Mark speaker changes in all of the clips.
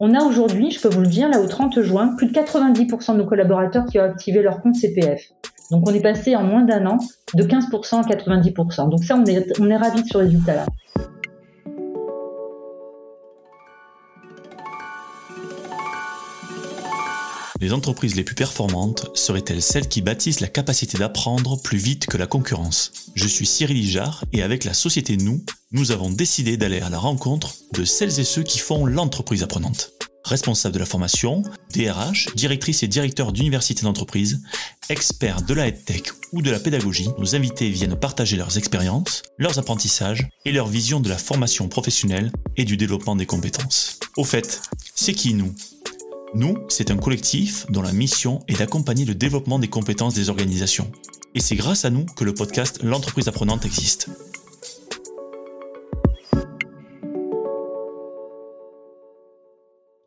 Speaker 1: On a aujourd'hui, je peux vous le dire, là au 30 juin, plus de 90% de nos collaborateurs qui ont activé leur compte CPF. Donc on est passé en moins d'un an de 15% à 90%. Donc ça, on est, on est ravis de ce résultat-là.
Speaker 2: Les entreprises les plus performantes seraient-elles celles qui bâtissent la capacité d'apprendre plus vite que la concurrence? Je suis Cyril Ijard et avec la société Nous, nous avons décidé d'aller à la rencontre de celles et ceux qui font l'entreprise apprenante. Responsables de la formation, DRH, directrices et directeurs d'universités d'entreprise, experts de la tech ou de la pédagogie, nos invités viennent partager leurs expériences, leurs apprentissages et leur vision de la formation professionnelle et du développement des compétences. Au fait, c'est qui nous? Nous, c'est un collectif dont la mission est d'accompagner le développement des compétences des organisations. Et c'est grâce à nous que le podcast L'entreprise apprenante existe.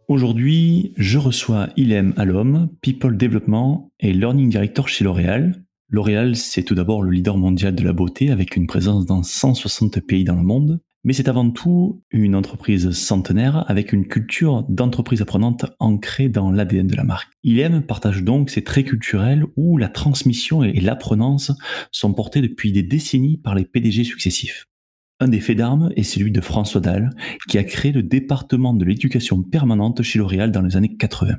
Speaker 2: Aujourd'hui, je reçois Ilem Alom, People Development et Learning Director chez L'Oréal. L'Oréal, c'est tout d'abord le leader mondial de la beauté avec une présence dans 160 pays dans le monde. Mais c'est avant tout une entreprise centenaire avec une culture d'entreprise apprenante ancrée dans l'ADN de la marque. ILM partage donc ces traits culturels où la transmission et l'apprenance sont portés depuis des décennies par les PDG successifs. Un des faits d'armes est celui de François Dalle, qui a créé le département de l'éducation permanente chez L'Oréal dans les années 80.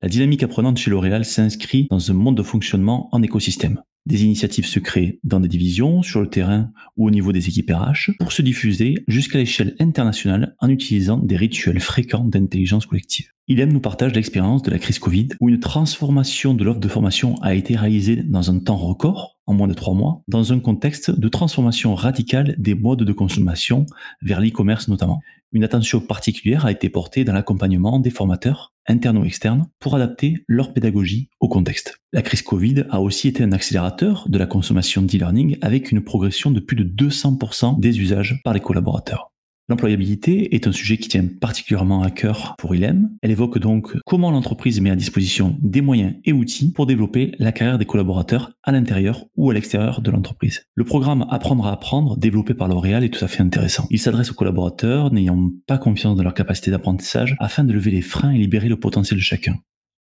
Speaker 2: La dynamique apprenante chez L'Oréal s'inscrit dans un monde de fonctionnement en écosystème. Des initiatives se créent dans des divisions, sur le terrain ou au niveau des équipes RH pour se diffuser jusqu'à l'échelle internationale en utilisant des rituels fréquents d'intelligence collective. Ilem nous partage l'expérience de la crise Covid où une transformation de l'offre de formation a été réalisée dans un temps record, en moins de trois mois, dans un contexte de transformation radicale des modes de consommation vers l'e-commerce notamment. Une attention particulière a été portée dans l'accompagnement des formateurs internes ou externes, pour adapter leur pédagogie au contexte. La crise Covid a aussi été un accélérateur de la consommation d'e-learning avec une progression de plus de 200% des usages par les collaborateurs. L'employabilité est un sujet qui tient particulièrement à cœur pour ILEM. Elle évoque donc comment l'entreprise met à disposition des moyens et outils pour développer la carrière des collaborateurs à l'intérieur ou à l'extérieur de l'entreprise. Le programme Apprendre à apprendre, développé par L'Oréal, est tout à fait intéressant. Il s'adresse aux collaborateurs n'ayant pas confiance dans leur capacité d'apprentissage afin de lever les freins et libérer le potentiel de chacun.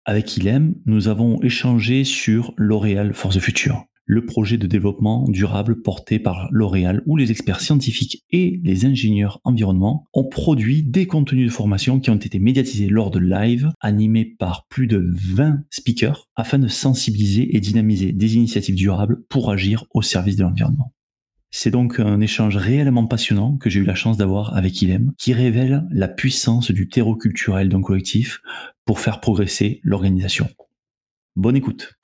Speaker 2: Avec ILEM, nous avons échangé sur L'Oréal Force Future le projet de développement durable porté par L'Oréal où les experts scientifiques et les ingénieurs environnement ont produit des contenus de formation qui ont été médiatisés lors de live animés par plus de 20 speakers afin de sensibiliser et dynamiser des initiatives durables pour agir au service de l'environnement. C'est donc un échange réellement passionnant que j'ai eu la chance d'avoir avec Ilem, qui révèle la puissance du terreau culturel d'un collectif pour faire progresser l'organisation. Bonne écoute.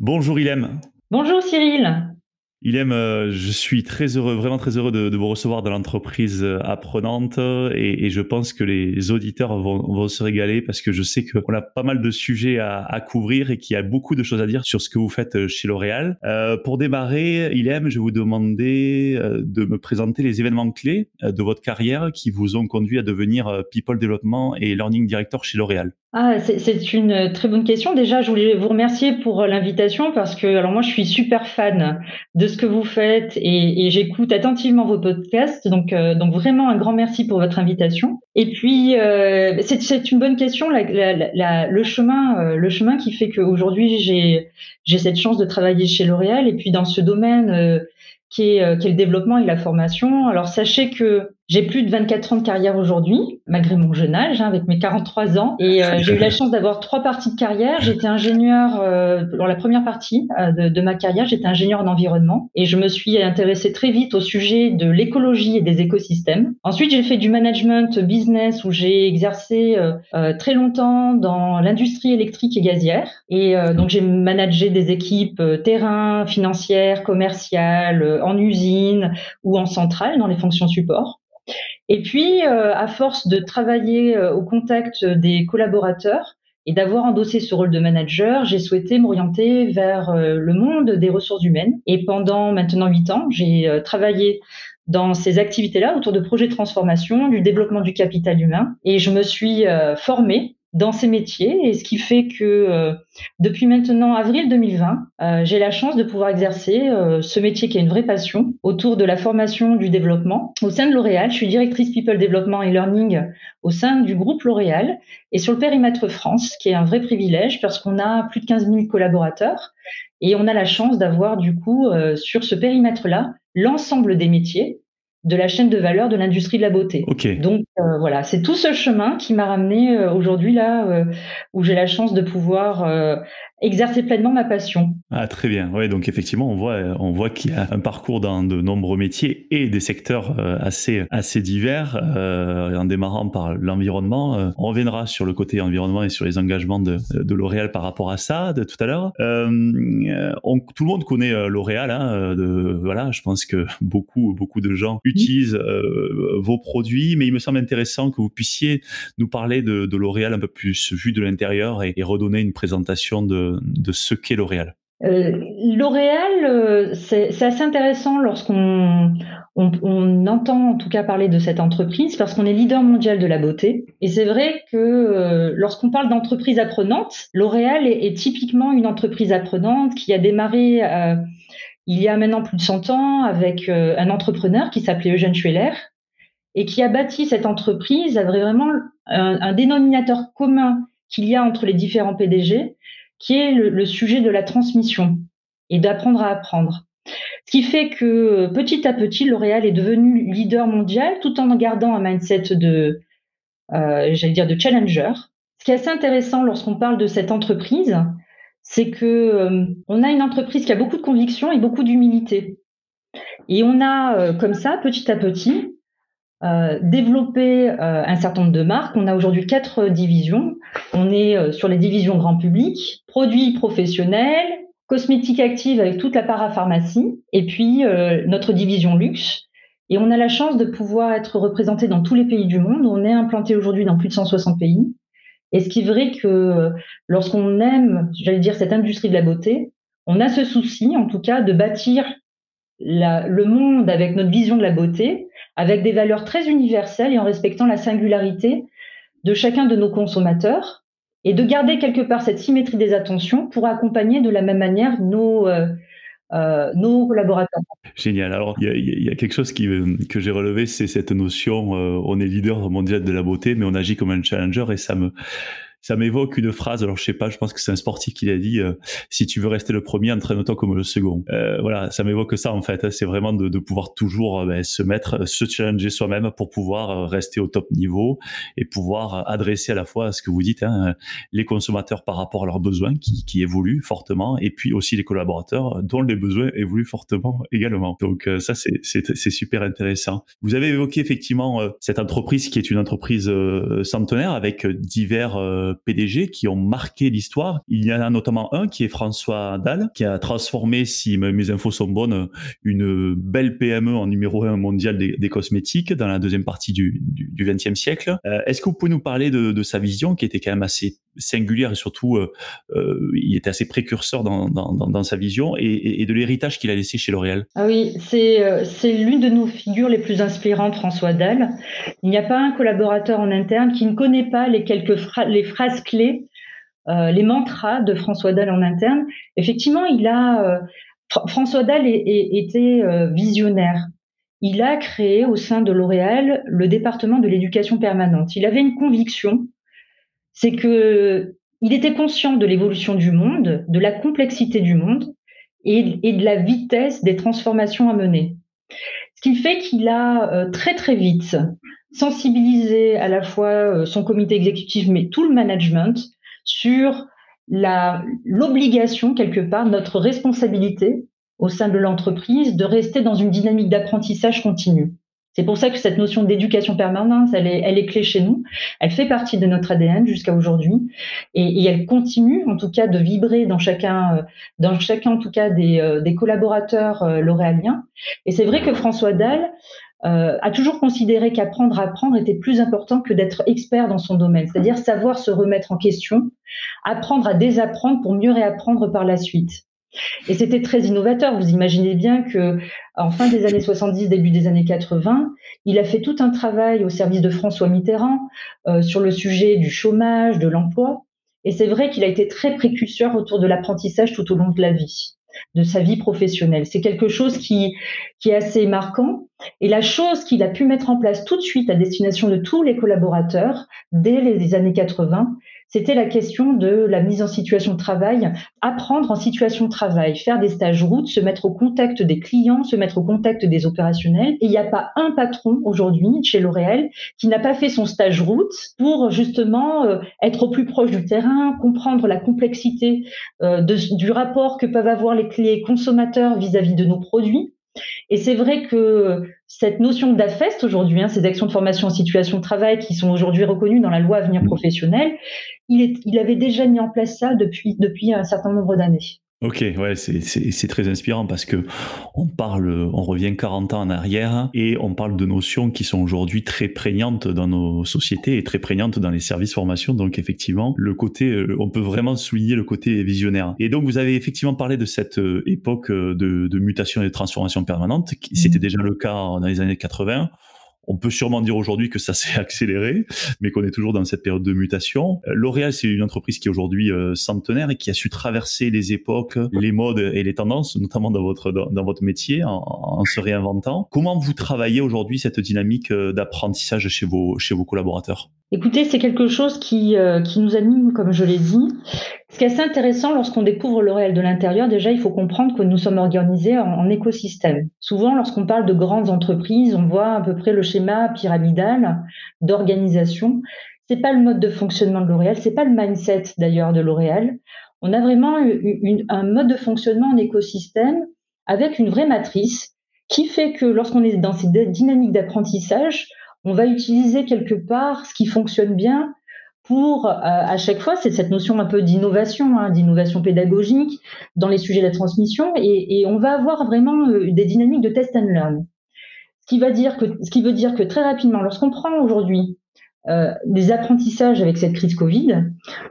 Speaker 2: Bonjour Ilem.
Speaker 1: Bonjour Cyril.
Speaker 2: Ilem, euh, je suis très heureux, vraiment très heureux de, vous recevoir dans l'entreprise euh, apprenante et, je pense que les auditeurs vont, se régaler parce que je sais qu'on a pas mal de sujets à, couvrir et qu'il y a beaucoup de choses à dire sur ce que vous faites euh, chez L'Oréal. pour démarrer, Ilem, je vais vous demander de me présenter les événements clés de votre carrière qui vous ont conduit à devenir People Development et Learning Director chez L'Oréal.
Speaker 1: Ah, c'est une très bonne question. Déjà, je voulais vous remercier pour l'invitation parce que, alors moi, je suis super fan de ce que vous faites et, j'écoute attentivement vos podcasts. Donc, euh, donc vraiment un grand merci pour votre invitation. Et puis, euh, c'est une bonne question. le chemin, euh, le chemin qui fait qu'aujourd'hui j'ai j'ai cette chance de travailler chez L'Oréal et puis dans ce domaine qui est, qui est le développement et la formation. Alors sachez que j'ai plus de 24 ans de carrière aujourd'hui, malgré mon jeune âge, hein, avec mes 43 ans. Et euh, j'ai eu la chance d'avoir trois parties de carrière. J'étais ingénieur, euh, dans la première partie euh, de, ma carrière, j'étais ingénieur en environnement. Et je me suis intéressée très vite au sujet de l'écologie et des écosystèmes. Ensuite, j'ai fait du management business où j'ai exercé euh, très longtemps dans l'industrie électrique et gazière. Et donc, j'ai managé des équipes terrain, financières, commerciales, en usine ou en centrale dans les fonctions support. Et puis, euh, à force de travailler euh, au contact des collaborateurs et d'avoir endossé ce rôle de manager, j'ai souhaité m'orienter vers euh, le monde des ressources humaines. Et pendant maintenant huit ans, j'ai travaillé dans ces activités-là autour de projets de transformation, du développement du capital humain. Et je me suis formée dans ces métiers et ce qui fait que euh, depuis maintenant avril 2020, euh, j'ai la chance de pouvoir exercer euh, ce métier qui est une vraie passion autour de la formation du développement au sein de L'Oréal. Je suis directrice People Development et Learning au sein du groupe L'Oréal et sur le périmètre France, qui est un vrai privilège parce qu'on a plus de 15 000 collaborateurs et on a la chance d'avoir du coup sur ce périmètre-là l'ensemble des métiers de la chaîne de valeur de l'industrie de la beauté. Donc euh, voilà, c'est tout ce chemin qui m'a ramené euh, aujourd'hui là euh, où j'ai la chance de pouvoir exercer pleinement ma passion.
Speaker 2: Ah très bien. Ouais, donc effectivement, on voit on voit qu'il y a un parcours dans de nombreux métiers et des secteurs assez assez divers en démarrant par l'environnement. on reviendra sur le côté environnement et sur les engagements de, de L'Oréal par rapport à ça de tout à l'heure. On, tout le monde connaît L'Oréal hein, de, voilà, je pense que beaucoup beaucoup de gens utilisent euh, vos produits, mais il me semble intéressant que vous puissiez nous parler de, L'Oréal un peu plus vu de l'intérieur et, redonner une présentation de, ce qu'est L'Oréal.
Speaker 1: Euh, L'Oréal, euh, c'est assez intéressant lorsqu'on on, entend en tout cas parler de cette entreprise parce qu'on est leader mondial de la beauté. Et c'est vrai que lorsqu'on parle d'entreprise apprenante, L'Oréal est, typiquement une entreprise apprenante qui a démarré il y a maintenant plus de 100 ans avec euh, un entrepreneur qui s'appelait Eugène Schueller et qui a bâti cette entreprise avec vraiment un, dénominateur commun qu'il y a entre les différents PDG, qui est le, sujet de la transmission et d'apprendre à apprendre. Ce qui fait que petit à petit, L'Oréal est devenu leader mondial tout en gardant un mindset de, euh, j'allais dire, de challenger. Ce qui est assez intéressant lorsqu'on parle de cette entreprise, c'est que euh, on a une entreprise qui a beaucoup de conviction et beaucoup d'humilité. Et on a euh, comme ça, petit à petit, euh, développé un certain nombre de marques. On a aujourd'hui quatre divisions. On est sur les divisions grand public, produits professionnels, cosmétiques actives avec toute la parapharmacie, et puis notre division luxe. Et on a la chance de pouvoir être représenté dans tous les pays du monde. On est implanté aujourd'hui dans plus de 160 pays. Et ce qui est vrai que euh, lorsqu'on aime, j'allais dire, cette industrie de la beauté, on a ce souci, en tout cas, de bâtir le monde avec notre vision de la beauté, avec des valeurs très universelles et en respectant la singularité de chacun de nos consommateurs, et de garder quelque part cette symétrie des attentions pour accompagner de la même manière nos, euh, euh, nos collaborateurs.
Speaker 2: Génial. Alors, il y, a, quelque chose qui, que j'ai relevé, c'est cette notion, euh, on est leader mondial de la beauté, mais on agit comme un challenger et ça me, ça m'évoque une phrase. Alors je sais pas, je pense que c'est un sportif qui l'a dit. Euh, si tu veux rester le premier, entraîne-toi comme le second. Euh, voilà, ça m'évoque ça en fait. Hein. C'est vraiment de, de, pouvoir toujours euh, ben, se mettre, se challenger soi-même pour pouvoir rester au top niveau et pouvoir adresser à la fois ce que vous dites, hein, les consommateurs par rapport à leurs besoins qui, qui, évoluent fortement, et puis aussi les collaborateurs dont les besoins évoluent fortement également. Donc ça c'est super intéressant. Vous avez évoqué effectivement cette entreprise qui est une entreprise centenaire avec divers PDG qui ont marqué l'histoire. Il y en a notamment un qui est François Dalle, qui a transformé, si mes infos sont bonnes, une belle PME en numéro un mondial des, cosmétiques dans la deuxième partie du, du, 20e siècle. Euh, est-ce que vous pouvez nous parler de, sa vision qui était quand même assez singulière et surtout, euh, euh, il était assez précurseur dans, sa vision et, de l'héritage qu'il a laissé chez L'Oréal?
Speaker 1: Ah oui, c'est, l'une de nos figures les plus inspirantes, François Dalle. Il n'y a pas un collaborateur en interne qui ne connaît pas les quelques les phrases phrases clés, euh, les mantras de François Dalle en interne. Effectivement, il a euh, François Dalle était euh, visionnaire. Il a créé au sein de L'Oréal le département de l'éducation permanente. Il avait une conviction, c'est que il était conscient de l'évolution du monde, de la complexité du monde et, et, de la vitesse des transformations à mener. Ce qui fait qu'il a très très vite sensibiliser à la fois euh, son comité exécutif, mais tout le management sur l'obligation, quelque part, notre responsabilité au sein de l'entreprise de rester dans une dynamique d'apprentissage continu. C'est pour ça que cette notion d'éducation permanente, elle est, elle est clé chez nous. Elle fait partie de notre ADN jusqu'à aujourd'hui et, elle continue, en tout cas, de vibrer dans chacun, euh, dans chacun en tout cas des, euh, des collaborateurs l'oréaliens. Et c'est vrai que François Dalle euh, a toujours considéré qu'apprendre à apprendre était plus important que d'être expert dans son domaine, c'est-à-dire savoir se remettre en question, apprendre à désapprendre pour mieux réapprendre par la suite. Et c'était très innovateur. Vous imaginez bien que en fin des années 70, début des années 80, il a fait tout un travail au service de François Mitterrand euh, sur le sujet du chômage, de l'emploi. Et c'est vrai qu'il a été très précurseur autour de l'apprentissage tout au long de la vie, de sa vie professionnelle. C'est quelque chose qui, qui est assez marquant. Et la chose qu'il a pu mettre en place tout de suite à destination de tous les collaborateurs dès les années 80, c'était la question de la mise en situation de travail, apprendre en situation de travail, faire des stages routes, se mettre au contact des clients, se mettre au contact des opérationnels. Et il n'y a pas un patron aujourd'hui chez L'Oréal qui n'a pas fait son stage route pour justement euh, être au plus proche du terrain, comprendre la complexité euh, du rapport que peuvent avoir les clés consommateurs vis-à-vis de nos produits. Et c'est vrai que cette notion d'AFEST aujourd'hui, hein, ces actions de formation en situation de travail qui sont aujourd'hui reconnues dans la loi Avenir professionnel, il, avait déjà mis en place ça depuis, depuis un certain nombre d'années.
Speaker 2: Ok, ouais, c'est très inspirant parce que on parle, on revient 40 ans en arrière et on parle de notions qui sont aujourd'hui très prégnantes dans nos sociétés et très prégnantes dans les services formation. Donc effectivement, le côté, euh, on peut vraiment souligner le côté visionnaire. Et donc vous avez effectivement parlé de cette euh, époque euh, de, de mutation et de transformation permanente. C'était mmh. déjà le cas dans les années 80. On peut sûrement dire aujourd'hui que ça s'est accéléré, mais qu'on est toujours dans cette période de mutation. Euh, L'Oréal, c'est une entreprise qui est aujourd'hui euh, centenaire et qui a su traverser les époques, les modes et les tendances, notamment dans votre dans, votre métier, en, se réinventant. Comment vous travaillez aujourd'hui cette dynamique euh, d'apprentissage chez vos chez vos collaborateurs?
Speaker 1: Écoutez, c'est quelque chose qui, qui nous anime, comme je l'ai dit. Ce qui est assez intéressant lorsqu'on découvre le réel de l'intérieur, déjà, il faut comprendre que nous sommes organisés en, écosystème. Souvent, lorsqu'on parle de grandes entreprises, on voit à peu près le schéma pyramidal d'organisation. C'est pas le mode de fonctionnement de L'Oréal, c'est pas le mindset d'ailleurs de L'Oréal. On a vraiment un mode de fonctionnement en écosystème avec une vraie matrice qui fait que lorsqu'on est dans cette dynamique d'apprentissage, on va utiliser quelque part ce qui fonctionne bien pour, euh, à chaque fois, c'est cette notion un peu d'innovation, hein, d'innovation pédagogique dans les sujets de la transmission, et, on va avoir vraiment euh, des dynamiques de test and learn. Ce qui, va dire que, ce qui veut dire que très rapidement, lorsqu'on prend aujourd'hui euh, des apprentissages avec cette crise Covid,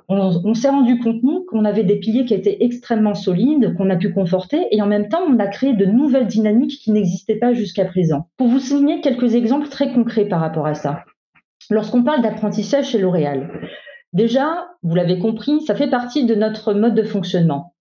Speaker 1: on, on s'est rendu compte, nous, qu'on avait des piliers qui étaient extrêmement solides, qu'on a pu conforter, et en même temps, on a créé de nouvelles dynamiques qui n'existaient pas jusqu'à présent. Pour vous souligner quelques exemples très concrets par rapport à ça. Lorsqu'on parle d'apprentissage chez L'Oréal, déjà, vous l'avez compris, ça fait partie de notre mode de fonctionnement.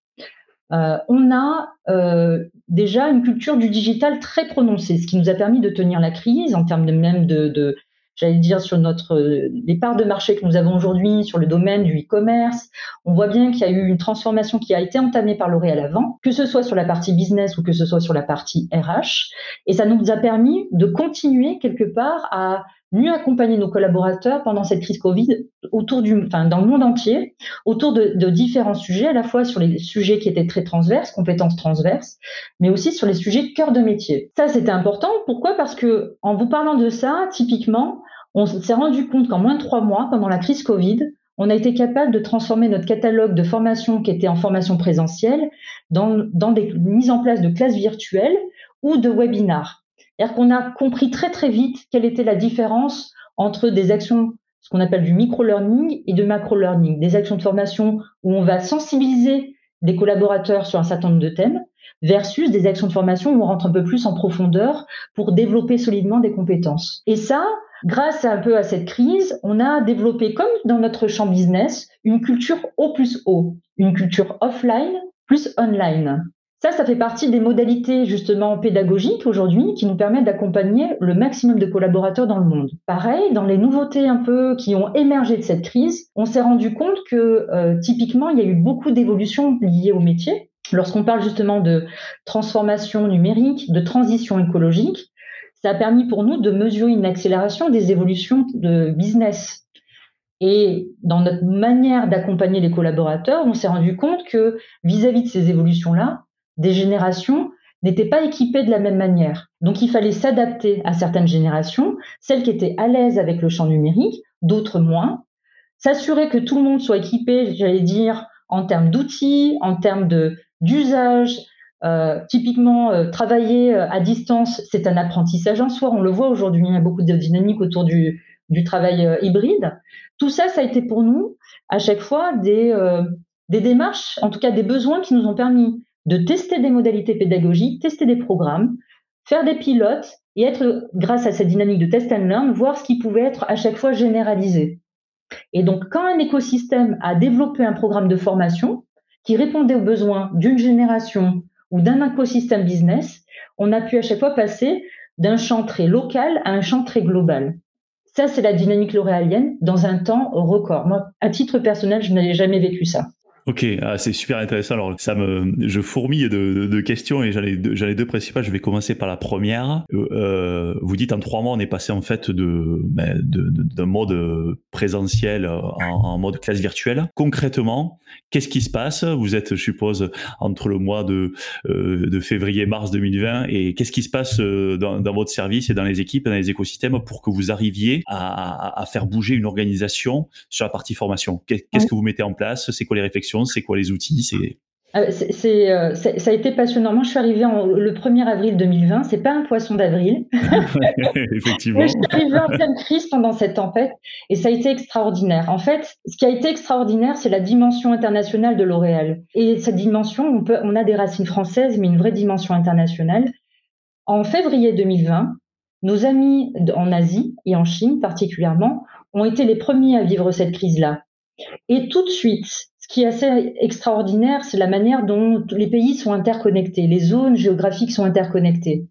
Speaker 1: Euh, on a euh, déjà une culture du digital très prononcée, ce qui nous a permis de tenir la crise en termes de même de, j'allais dire sur notre les parts de marché que nous avons aujourd'hui sur le domaine du e-commerce. On voit bien qu'il y a eu une transformation qui a été entamée par L'Oréal avant, que ce soit sur la partie business ou que ce soit sur la partie RH, et ça nous a permis de continuer quelque part à mieux accompagner nos collaborateurs pendant cette crise Covid autour du, dans le monde entier, autour de, de, différents sujets, à la fois sur les sujets qui étaient très transverses, compétences transverses, mais aussi sur les sujets cœur de métier. Ça, c'était important. Pourquoi? Parce que en vous parlant de ça, typiquement, on s'est rendu compte qu'en moins de trois mois, pendant la crise Covid, on a été capable de transformer notre catalogue de formation qui était en formation présentielle dans, dans des mises en place de classes virtuelles ou de webinars. C'est-à-dire qu'on a compris très très vite quelle était la différence entre des actions, ce qu'on appelle du micro-learning et de macro-learning, des actions de formation où on va sensibiliser des collaborateurs sur un certain nombre de thèmes, versus des actions de formation où on rentre un peu plus en profondeur pour développer solidement des compétences. Et ça, grâce un peu à cette crise, on a développé, comme dans notre champ business, une culture O plus O, une culture offline plus online. Ça, ça fait partie des modalités justement pédagogiques aujourd'hui qui nous permettent d'accompagner le maximum de collaborateurs dans le monde. Pareil, dans les nouveautés un peu qui ont émergé de cette crise, on s'est rendu compte que euh, typiquement, il y a eu beaucoup d'évolutions liées au métier. Lorsqu'on parle justement de transformation numérique, de transition écologique, ça a permis pour nous de mesurer une accélération des évolutions de business. Et dans notre manière d'accompagner les collaborateurs, on s'est rendu compte que vis-à-vis -vis de ces évolutions-là, des générations n'étaient pas équipées de la même manière. Donc il fallait s'adapter à certaines générations, celles qui étaient à l'aise avec le champ numérique, d'autres moins, s'assurer que tout le monde soit équipé, j'allais dire, en termes d'outils, en termes d'usage. Euh, typiquement, euh, travailler euh, à distance, c'est un apprentissage en soi. On le voit aujourd'hui, il y a beaucoup de dynamiques autour du, du travail hybride. Tout ça, ça a été pour nous à chaque fois des, des démarches, en tout cas des besoins qui nous ont permis de tester des modalités pédagogiques, tester des programmes, faire des pilotes et être, grâce à cette dynamique de test and learn, voir ce qui pouvait être à chaque fois généralisé. Et donc, quand un écosystème a développé un programme de formation qui répondait aux besoins d'une génération ou d'un écosystème business, on a pu à chaque fois passer d'un champ très local à un champ très global. Ça, c'est la dynamique l'oréalienne dans un temps record. Moi, à titre personnel, je n'avais jamais vécu ça.
Speaker 2: Ok, ah, c'est super intéressant. Alors, ça me, je fourmille de, de, questions et j'allais deux, j'allais deux principales. Je vais commencer par la première. Euh, euh, vous dites en trois mois, on est passé en fait de, ben, d'un mode présentiel en, en, mode classe virtuelle. Concrètement, qu'est-ce qui se passe? Vous êtes, je suppose, entre le mois de, euh, de février-mars 2020 et qu'est-ce qui se passe euh, dans, dans, votre service et dans les équipes, dans les écosystèmes pour que vous arriviez à, à, à faire bouger une organisation sur la partie formation? Qu'est-ce que vous mettez en place? C'est quoi les réflexions c'est quoi les outils C'est
Speaker 1: euh, euh, c'est, ça a été passionnant. Moi, je suis arrivée en, le 1er avril 2020. C'est pas un poisson d'avril.
Speaker 2: Effectivement. je
Speaker 1: suis arrivée en pleine crise pendant cette tempête et ça a été extraordinaire. En fait, ce qui a été extraordinaire, c'est la dimension internationale de L'Oréal. Et cette dimension, on, peut, on a des racines françaises, mais une vraie dimension internationale. En février 2020, nos amis en Asie et en Chine particulièrement ont été les premiers à vivre cette crise-là. Et tout de suite, ce qui est assez extraordinaire, c'est la manière dont les pays sont interconnectés, les zones géographiques sont interconnectées.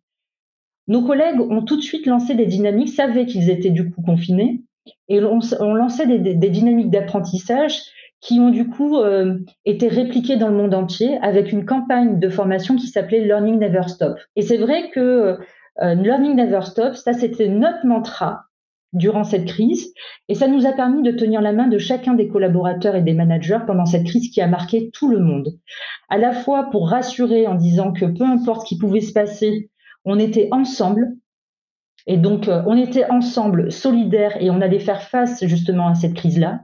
Speaker 1: Nos collègues ont tout de suite lancé des dynamiques, savaient qu'ils étaient du coup confinés, et on, lançait des, dynamiques d'apprentissage qui ont du coup euh, été répliquées dans le monde entier avec une campagne de formation qui s'appelait Learning Never Stop. Et c'est vrai que euh, Learning Never Stop, ça c'était notre mantra durant cette crise. Et ça nous a permis de tenir la main de chacun des collaborateurs et des managers pendant cette crise qui a marqué tout le monde. À la fois pour rassurer en disant que peu importe ce qui pouvait se passer, on était ensemble. Et donc, euh, on était ensemble, solidaires, et on allait faire face justement à cette crise-là.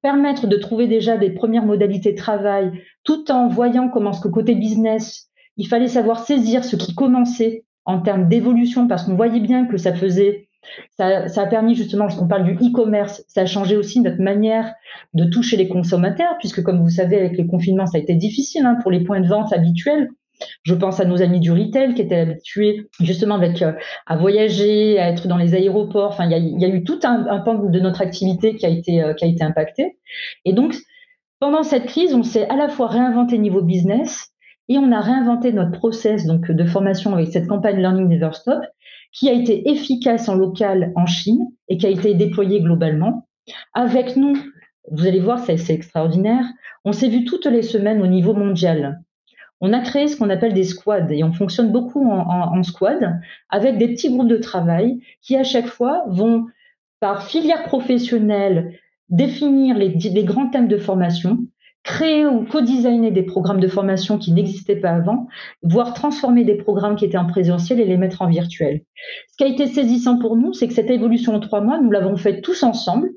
Speaker 1: Permettre de trouver déjà des premières modalités de travail, tout en voyant comment ce côté business, il fallait savoir saisir ce qui commençait en termes d'évolution, parce qu'on voyait bien que ça faisait ça, a permis justement, lorsqu'on parle du e-commerce, ça a changé aussi notre manière de toucher les consommateurs, puisque comme vous savez, avec les confinements, ça a été difficile hein, pour les points de vente habituels. Je pense à nos amis du retail qui étaient habitués justement avec euh, à voyager, à être dans les aéroports. Enfin, il y a, eu tout un, un, pan de notre activité qui a été euh, qui a été impacté. Et donc, pendant cette crise, on s'est à la fois réinventé niveau business et on a réinventé notre process donc de formation avec cette campagne Learning Never Stop qui a été efficace en local en Chine et qui a été déployé globalement. Avec nous, vous allez voir, c'est extraordinaire, on s'est vu toutes les semaines au niveau mondial. On a créé ce qu'on appelle des squads et on fonctionne beaucoup en, squad avec des petits groupes de travail qui à chaque fois vont par filière professionnelle définir les grands thèmes de formation créer ou co-designer des programmes de formation qui n'existaient pas avant, voire transformer des programmes qui étaient en présentiel et les mettre en virtuel. Ce qui a été saisissant pour nous, c'est que cette évolution en trois mois, nous l'avons fait tous ensemble,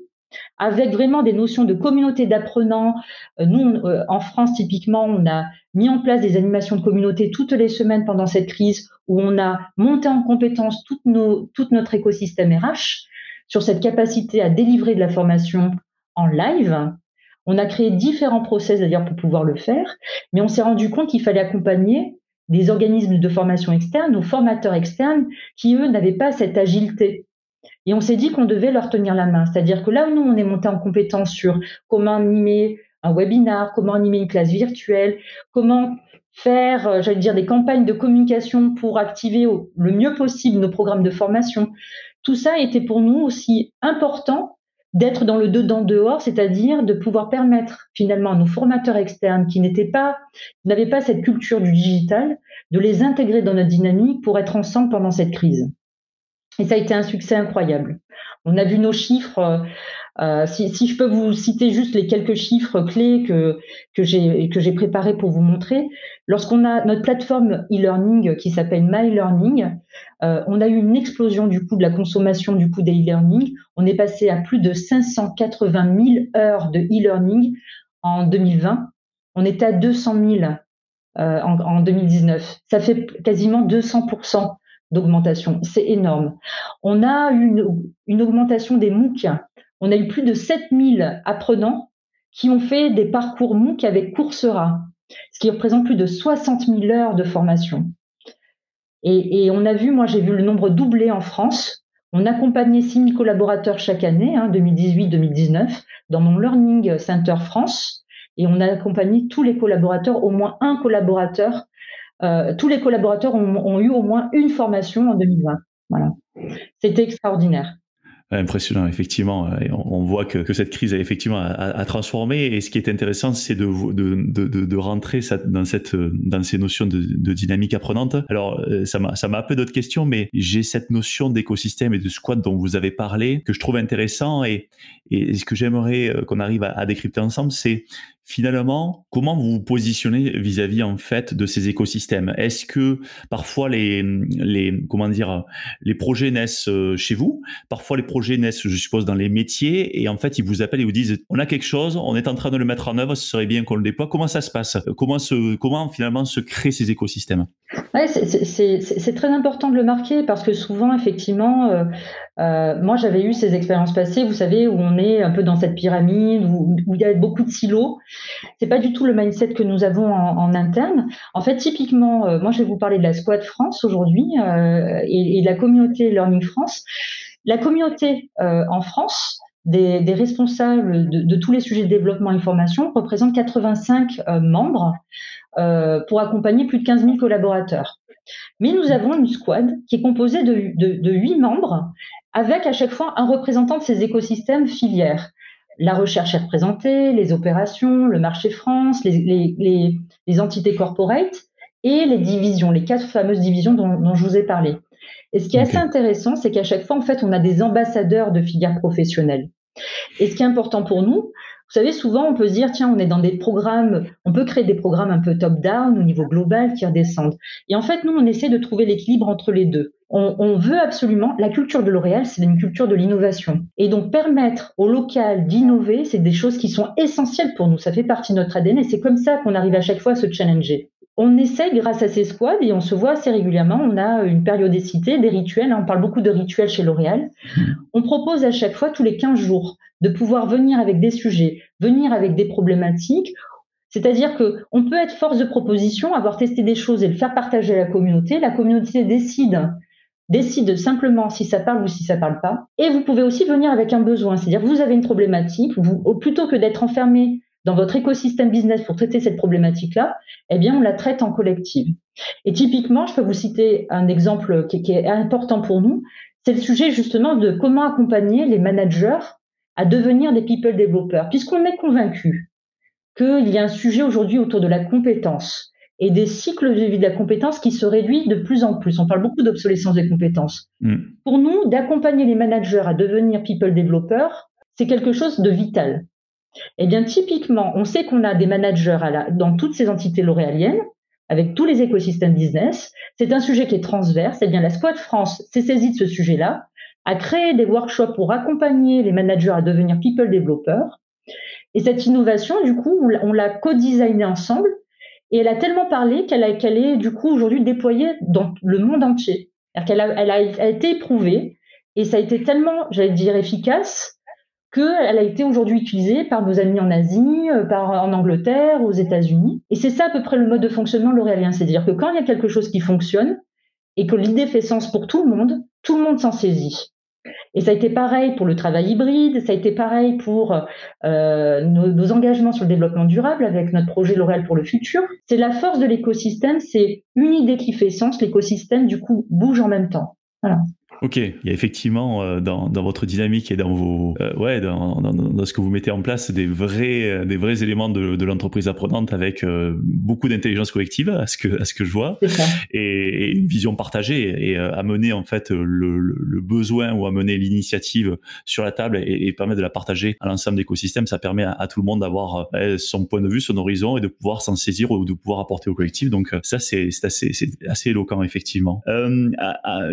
Speaker 1: avec vraiment des notions de communauté d'apprenants. Euh, nous, euh, en France, typiquement, on a mis en place des animations de communauté toutes les semaines pendant cette crise, où on a monté en compétence tout, nos, tout notre écosystème RH sur cette capacité à délivrer de la formation en live, on a créé différents process d'ailleurs pour pouvoir le faire, mais on s'est rendu compte qu'il fallait accompagner des organismes de formation externe, nos formateurs externes, qui eux n'avaient pas cette agilité. Et on s'est dit qu'on devait leur tenir la main. C'est-à-dire que là où nous, on est monté en compétence sur comment animer un webinar, comment animer une classe virtuelle, comment faire, euh, j'allais dire, des campagnes de communication pour activer le mieux possible nos programmes de formation. Tout ça était pour nous aussi important d'être dans le dedans dehors, c'est-à-dire de pouvoir permettre finalement à nos formateurs externes qui n'étaient pas, n'avaient pas cette culture du digital, de les intégrer dans notre dynamique pour être ensemble pendant cette crise. Et ça a été un succès incroyable. On a vu nos chiffres. Euh, si, si, je peux vous citer juste les quelques chiffres clés que, que j'ai préparés pour vous montrer, lorsqu'on a notre plateforme e-learning qui s'appelle My Learning, euh, on a eu une explosion du coût de la consommation du coût des e-learning. On est passé à plus de 580 000 heures de e-learning en 2020. On était à 200 000 euh, en, en 2019. Ça fait quasiment 200% d'augmentation. C'est énorme. On a eu une, une, augmentation des MOOC. On a eu plus de 7000 apprenants qui ont fait des parcours MOOC avec Coursera. ce qui représente plus de 60 000 heures de formation. Et, on a vu, moi j'ai vu le nombre doubler en France. On accompagnait 6 000 collaborateurs chaque année, 2018-2019, hein, dans mon Learning Center France. Et on a accompagné tous les collaborateurs, au moins un collaborateur. Euh, tous les collaborateurs ont, eu au moins une formation en 2020. Voilà. C'était extraordinaire.
Speaker 2: Impressionnant, effectivement. On voit que, cette crise a effectivement a, transformé. Et ce qui est intéressant, c'est de, de, de, de, rentrer dans, cette, dans ces notions de, dynamique apprenante. Alors, euh, ça m'a, un peu d'autres questions, mais j'ai cette notion d'écosystème et de squat dont vous avez parlé que je trouve intéressant. Et, et ce que j'aimerais euh, qu'on arrive à décrypter ensemble, c'est finalement, comment vous vous positionnez vis-à-vis en fait de ces écosystèmes? Est-ce que parfois les, les comment dire les projets naissent euh, chez vous? Parfois les projets naissent, je suppose, dans les métiers et en fait ils vous appellent et vous disent on a quelque chose, on est en train de le mettre en œuvre, ce serait bien qu'on le déploie. Comment ça se passe? Comment se comment finalement se créent ces écosystèmes?
Speaker 1: C'est très important de le marquer parce que souvent effectivement euh, euh, moi, j'avais eu ces expériences passées, vous savez, où on est un peu dans cette pyramide, où, il y a beaucoup de silos. C'est pas du tout le mindset que nous avons en, interne. En fait, typiquement, euh, moi, je vais vous parler de la Squad France aujourd'hui euh, et, de la communauté Learning France. La communauté en France, des, responsables de, de, tous les sujets de développement et formation représente 85 membres pour accompagner plus de 15 000 collaborateurs. Mais nous avons une squad qui est composée de, de, 8 membres avec à chaque fois un représentant de ces écosystèmes filières. La recherche est représentée, les opérations, le marché France, les, entités corporate et les divisions, les quatre fameuses divisions dont, je vous ai parlé. Et ce qui est assez intéressant, c'est qu'à chaque fois, en fait, on a des ambassadeurs de filières professionnelles. Et ce qui est important pour nous, vous savez, souvent, on peut se dire, tiens, on est dans des programmes, on peut créer des programmes un peu top-down au niveau global qui redescendent. Et en fait, nous, on essaie de trouver l'équilibre entre les deux. On, veut absolument, la culture de L'Oréal, c'est une culture de l'innovation. Et donc, permettre au local d'innover, c'est des choses qui sont essentielles pour nous. Ça fait partie de notre ADN et c'est comme ça qu'on arrive à chaque fois à se challenger. On essaie, grâce à ces squads, et on se voit assez régulièrement, on a une périodicité, des rituels, hein, on parle beaucoup de rituels chez L'Oréal. On propose à chaque fois, tous les 15 jours, de pouvoir venir avec des sujets, venir avec des problématiques. C'est-à-dire que on peut être force de proposition, avoir testé des choses et le faire partager à la communauté. La communauté décide décide simplement si ça parle ou si ça parle pas. Et vous pouvez aussi venir avec un besoin, c'est-à-dire vous avez une problématique, vous, plutôt que d'être enfermé dans votre écosystème business pour traiter cette problématique-là, eh bien on la traite en collective. Et typiquement, je peux vous citer un exemple qui, qui est important pour nous, c'est le sujet justement de comment accompagner les managers à devenir des people développeurs, puisqu'on est convaincu qu'il y a un sujet aujourd'hui autour de la compétence et des cycles de vie de la compétence qui se réduisent de plus en plus. On parle beaucoup d'obsolescence des compétences. Mm. Pour nous, d'accompagner les managers à devenir people développeurs, c'est quelque chose de vital. Eh bien, typiquement, on sait qu'on a des managers dans toutes ces entités lauréaliennes, avec tous les écosystèmes business. C'est un sujet qui est transverse. Eh bien, la Squad France s'est saisie de ce sujet-là à créer des workshops pour accompagner les managers à devenir people développeurs. Et cette innovation, du coup, on l'a co-designée ensemble et elle a tellement parlé qu'elle est du coup aujourd'hui déployée dans le monde entier. Elle a, elle a été éprouvée et ça a été tellement, j'allais dire, efficace qu'elle a été aujourd'hui utilisée par nos amis en Asie, euh, par, en Angleterre, aux États-Unis. Et c'est ça à peu près le mode de fonctionnement l'Oréalien. C'est-à-dire que quand il y a quelque chose qui fonctionne et que l'idée fait sens pour tout le monde, tout le monde s'en saisit. Et ça a été pareil pour le travail hybride, ça a été pareil pour euh, nos, engagements sur le développement durable avec notre projet L'Oréal pour le futur. C'est la force de l'écosystème, c'est une idée qui fait sens, l'écosystème du coup bouge en même temps. Voilà.
Speaker 2: Ok, il y a effectivement euh, dans, dans, votre dynamique et dans vos euh, ouais dans, dans, dans, ce que vous mettez en place des vrais euh, des vrais éléments de, de l'entreprise apprenante avec beaucoup d'intelligence collective à ce que à ce que je vois et, et, une vision partagée et amener en fait le, le, besoin ou amener l'initiative sur la table et, et, permettre de la partager à l'ensemble d'écosystèmes, ça permet à, tout le monde d'avoir son point de vue, son horizon et de pouvoir s'en saisir ou de pouvoir apporter au collectif. Donc ça c'est assez c'est assez éloquent effectivement.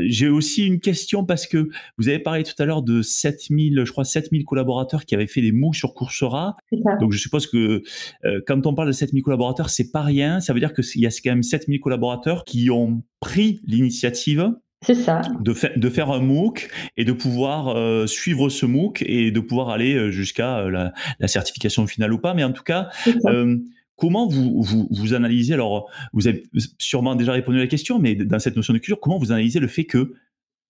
Speaker 2: J'ai aussi une question parce que vous avez parlé tout à l'heure de 7000, je crois 7000 collaborateurs qui avaient fait des MOOC sur Coursera. Donc je suppose que euh, quand on parle de 7000 collaborateurs, c'est pas rien. Ça veut dire qu'il y a quand même 7000 collaborateurs qui ont pris l'initiative
Speaker 1: c'est ça.
Speaker 2: De, de, faire un MOOC et de pouvoir euh, suivre ce MOOC et de pouvoir aller euh, jusqu'à la, certification finale ou pas. Mais en tout cas, comment vous, vous, vous, analysez, alors vous avez sûrement déjà répondu à la question, mais dans cette notion de culture, comment vous analysez le fait que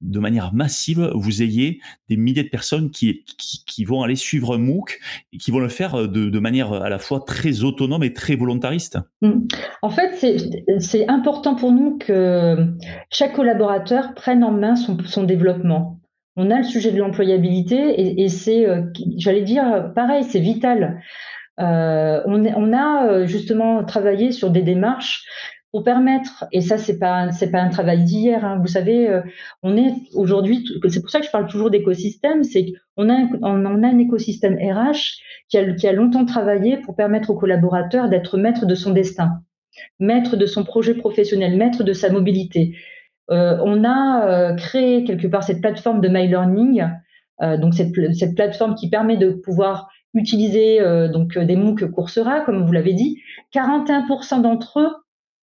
Speaker 2: de manière massive, vous ayez des milliers de personnes qui, qui, vont aller suivre un MOOC et qui vont le faire de, de manière à la fois très autonome et très volontariste
Speaker 1: mmh. En fait, c'est important pour nous que chaque collaborateur prenne en main son, son développement. On a le sujet de l'employabilité et, c'est, euh, j'allais dire, pareil, c'est vital. Euh, on, on, a euh, justement travaillé sur des démarches pour permettre, et ça c'est pas c'est pas un travail d'hier, hein, vous savez, euh, on est aujourd'hui, c'est pour ça que je parle toujours d'écosystème, c'est qu'on a on, a un écosystème RH qui a, qui a longtemps travaillé pour permettre aux collaborateurs d'être maître de son destin, maître de son projet professionnel, maître de sa mobilité. Euh, on a euh, créé quelque part cette plateforme de My Learning, donc cette, cette, plateforme qui permet de pouvoir utiliser donc des MOOC Coursera, comme vous l'avez dit. 41% d'entre eux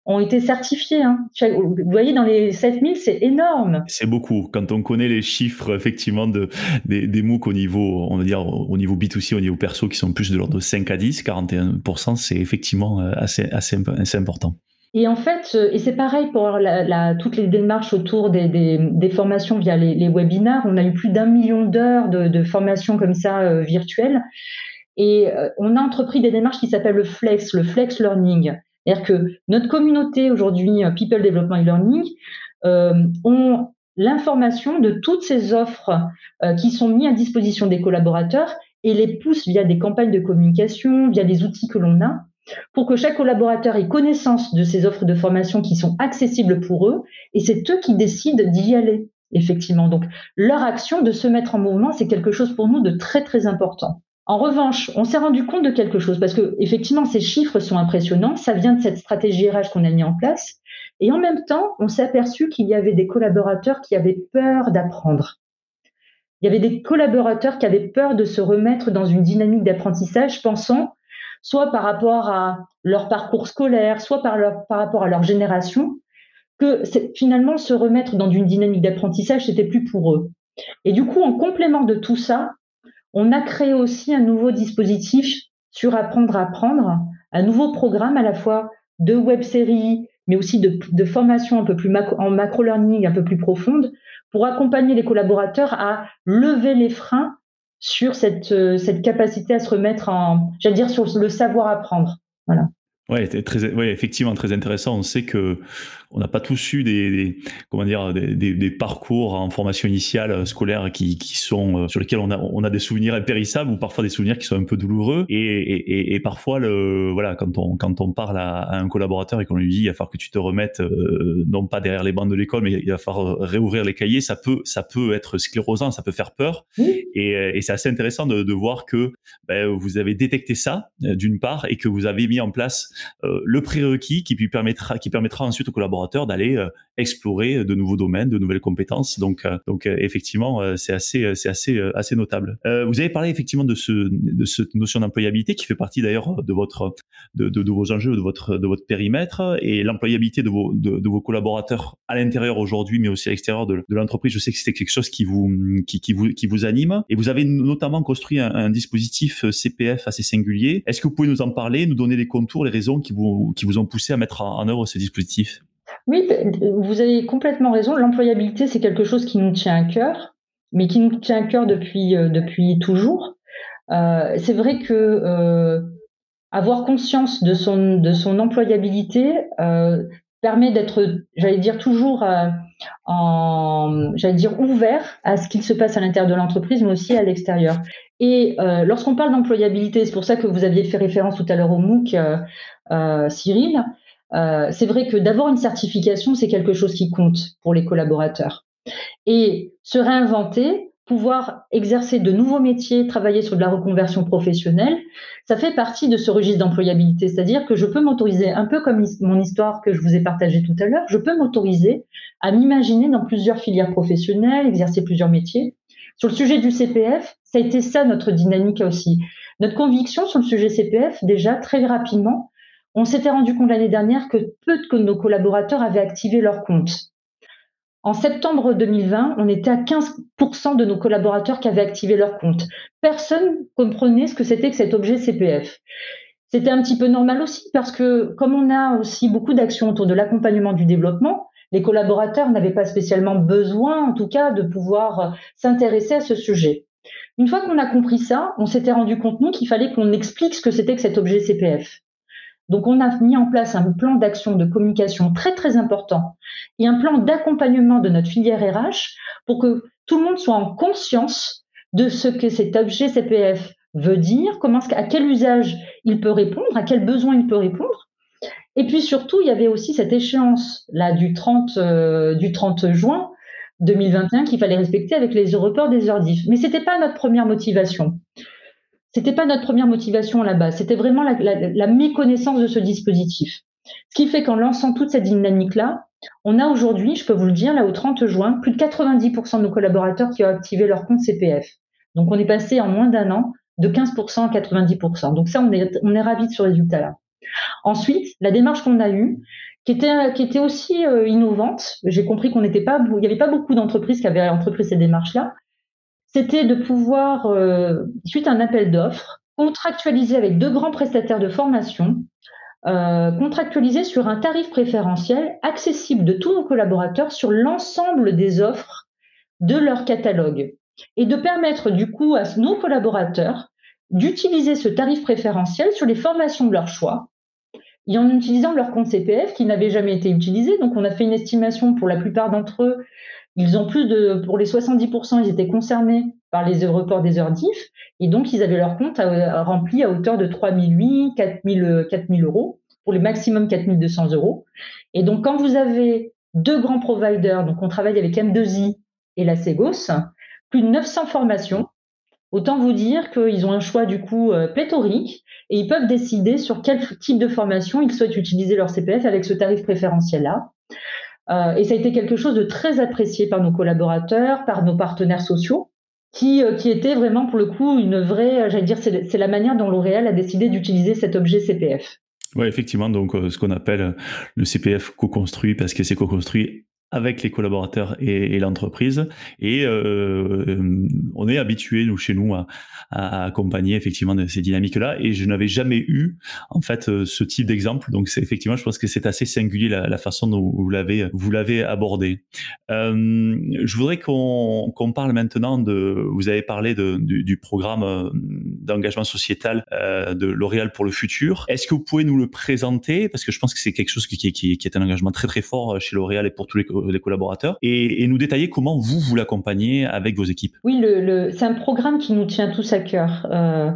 Speaker 1: ont été certifiés. Hein. Vous voyez, dans les 7000, c'est énorme.
Speaker 2: C'est beaucoup. Quand on connaît les chiffres, effectivement, de, des, des MOOC au niveau, on va dire, au niveau B2C, au niveau perso, qui sont plus de l'ordre de 5 à 10, 41%, c'est effectivement euh, assez, assez, assez important.
Speaker 1: Et en fait, euh, et c'est pareil pour la, la, toutes les démarches autour des, des, des formations via les, les, webinaires. On a eu plus d'un million d'heures de, de formations comme ça euh, virtuelles. Et on a entrepris des démarches qui s'appellent le Flex, le Flex Learning. C'est-à-dire que notre communauté aujourd'hui, euh, People Development Learning, euh, ont l'information de toutes ces offres euh, qui sont mises à disposition des collaborateurs et les poussent via des campagnes de communication, via des outils que l'on a, pour que chaque collaborateur ait connaissance de ces offres de formation qui sont accessibles pour eux, et c'est eux qui décident d'y aller, effectivement. Donc, leur action de se mettre en mouvement, c'est quelque chose pour nous de très, très important. En revanche, on s'est rendu compte de quelque chose parce que effectivement ces chiffres sont impressionnants, ça vient de cette stratégie RH qu'on a mis en place et en même temps, on s'est aperçu qu'il y avait des collaborateurs qui avaient peur d'apprendre. Il y avait des collaborateurs qui avaient peur de se remettre dans une dynamique d'apprentissage pensant soit par rapport à leur parcours scolaire, soit par, rapport à leur génération, que finalement se remettre dans une dynamique d'apprentissage, c'était plus pour eux. Et du coup, en complément de tout ça, on a créé aussi un nouveau dispositif sur apprendre à apprendre, un nouveau programme à la fois de web série, mais aussi de, formation un peu plus en macro-learning, un peu plus profonde, pour accompagner les collaborateurs à lever les freins sur cette, euh, capacité à se remettre en, j'allais dire, sur le savoir apprendre. Voilà.
Speaker 2: Effectivement très intéressant. On sait que on n'a pas tous eu des, des comment dire des, des, des, parcours en formation initiale euh, scolaire qui, qui sont euh, sur lesquels on a on a des souvenirs impérissables ou parfois des souvenirs qui sont un peu douloureux. Et, et, et parfois le voilà quand on quand on parle à, un collaborateur et qu'on lui dit il va falloir que tu te remettes euh, non pas derrière les bancs de l'école mais il va falloir réouvrir les cahiers ça peut ça peut être sclérosant ça peut faire peur. Et, et c'est assez intéressant de, de voir que ben, vous avez détecté ça d'une part et que vous avez mis en place le prérequis qui lui permettra qui permettra ensuite au d'aller euh, explorer de nouveaux domaines, de nouvelles compétences. Donc, euh, donc euh, effectivement, c'est assez, c'est assez, assez notable. vous avez parlé effectivement de ce, de cette notion d'employabilité qui fait partie d'ailleurs de votre, de, de, vos enjeux, de votre, de votre périmètre et l'employabilité de vos, de, vos collaborateurs à l'intérieur aujourd'hui, mais aussi à l'extérieur de, l'entreprise. Je sais que c'était quelque chose qui vous, qui, vous, qui vous anime. Et vous avez notamment construit un, dispositif CPF assez singulier. Est-ce que vous pouvez nous en parler, nous donner les contours, les raisons qui vous, qui vous ont poussé à mettre en œuvre ce dispositif?
Speaker 1: Oui, vous avez complètement raison. L'employabilité, c'est quelque chose qui nous tient à cœur, mais qui nous tient à cœur depuis, euh, depuis toujours. Euh, c'est vrai que euh, avoir conscience de son, de son employabilité permet d'être, j'allais dire, toujours en, j'allais dire, ouvert à ce qu'il se passe à l'intérieur de l'entreprise, mais aussi à l'extérieur. Et lorsqu'on parle d'employabilité, c'est pour ça que vous aviez fait référence tout à l'heure au MOOC, Cyril. Euh, c'est vrai que d'avoir une certification, c'est quelque chose qui compte pour les collaborateurs. Et se réinventer, pouvoir exercer de nouveaux métiers, travailler sur de la reconversion professionnelle, ça fait partie de ce registre d'employabilité. C'est-à-dire que je peux m'autoriser, un peu comme mon histoire que je vous ai partagée tout à l'heure, je peux m'autoriser à m'imaginer dans plusieurs filières professionnelles, exercer plusieurs métiers. Sur le sujet du CPF, ça a été ça notre dynamique aussi. Notre conviction sur le sujet CPF, déjà très rapidement, on s'était rendu compte l'année dernière que peu de nos collaborateurs avaient activé leur compte. En septembre 2020, on était à 15% de nos collaborateurs qui avaient activé leur compte. Personne comprenait ce que c'était que cet objet CPF. C'était un petit peu normal aussi parce que comme on a aussi beaucoup d'actions autour de l'accompagnement du développement, les collaborateurs n'avaient pas spécialement besoin, en tout cas, de pouvoir s'intéresser à ce sujet. Une fois qu'on a compris ça, on s'était rendu compte, nous, qu'il fallait qu'on explique ce que c'était que cet objet CPF. Donc, on a mis en place un plan d'action de communication très, très important et un plan d'accompagnement de notre filière RH pour que tout le monde soit en conscience de ce que cet objet CPF veut dire, à quel usage il peut répondre, à quel besoin il peut répondre. Et puis surtout, il y avait aussi cette échéance là du 30, euh, du 30 juin 2021 qu'il fallait respecter avec les reports des heures. Mais c'était pas notre première motivation. C'était pas notre première motivation là-bas. C'était vraiment la, la, méconnaissance de ce dispositif. Ce qui fait qu'en lançant toute cette dynamique-là, on a aujourd'hui, je peux vous le dire, là au 30 juin, plus de 90% de nos collaborateurs qui ont activé leur compte CPF. Donc on est passé en moins d'un an de 15% à 90%. Donc ça, on est, on est ravis de ce résultat-là. Ensuite, la démarche qu'on a eue, qui était, qui était aussi euh, innovante, j'ai compris qu'on n'était pas, il n'y avait pas beaucoup d'entreprises qui avaient entrepris ces démarches-là, c'était de pouvoir, euh, suite à un appel d'offres, contractualiser avec deux grands prestataires de formation, euh, contractualiser sur un tarif préférentiel accessible de tous nos collaborateurs sur l'ensemble des offres de leur catalogue et de permettre du coup à nos collaborateurs d'utiliser ce tarif préférentiel sur les formations de leur choix et en utilisant leur compte CPF qui n'avait jamais été utilisé. Donc, on a fait une estimation pour la plupart d'entre eux ils ont plus de, pour les 70%, ils étaient concernés par les reports des heures d'IF, et donc ils avaient leur compte rempli à hauteur de 3 008, 4 000, euros, pour les maximum 4 200 euros. Et donc quand vous avez deux grands providers, donc on travaille avec M2I et la Segos, plus de 900 formations, autant vous dire qu'ils ont un choix du coup euh, pléthorique et ils peuvent décider sur quel type de formation ils souhaitent utiliser leur CPF avec ce tarif préférentiel-là. Euh, et ça a été quelque chose de très apprécié par nos collaborateurs, par nos partenaires sociaux, qui, euh, qui était vraiment pour le coup une vraie, euh, j'allais dire, c'est la manière dont L'Oréal a décidé d'utiliser cet objet CPF.
Speaker 2: Oui, effectivement, donc ce qu'on appelle le CPF co-construit, parce que c'est co-construit avec les collaborateurs et, l'entreprise. Et euh, on est habitué, nous, chez nous, à, accompagner effectivement ces dynamiques-là. Et je n'avais jamais eu, en fait, euh, ce type d'exemple. Donc, effectivement, je pense que c'est assez singulier la, façon dont vous l'avez vous l'avez abordé. Euh, je voudrais qu'on parle maintenant de. Vous avez parlé du, programme d'engagement sociétal de L'Oréal pour le futur. Est-ce que vous pouvez nous le présenter? Parce que je pense que c'est quelque chose qui, est un engagement très très fort chez L'Oréal et pour tous les des collaborateurs et, nous détailler comment vous, vous l'accompagnez avec vos équipes.
Speaker 1: Oui, c'est un programme qui nous tient tous à cœur. Euh,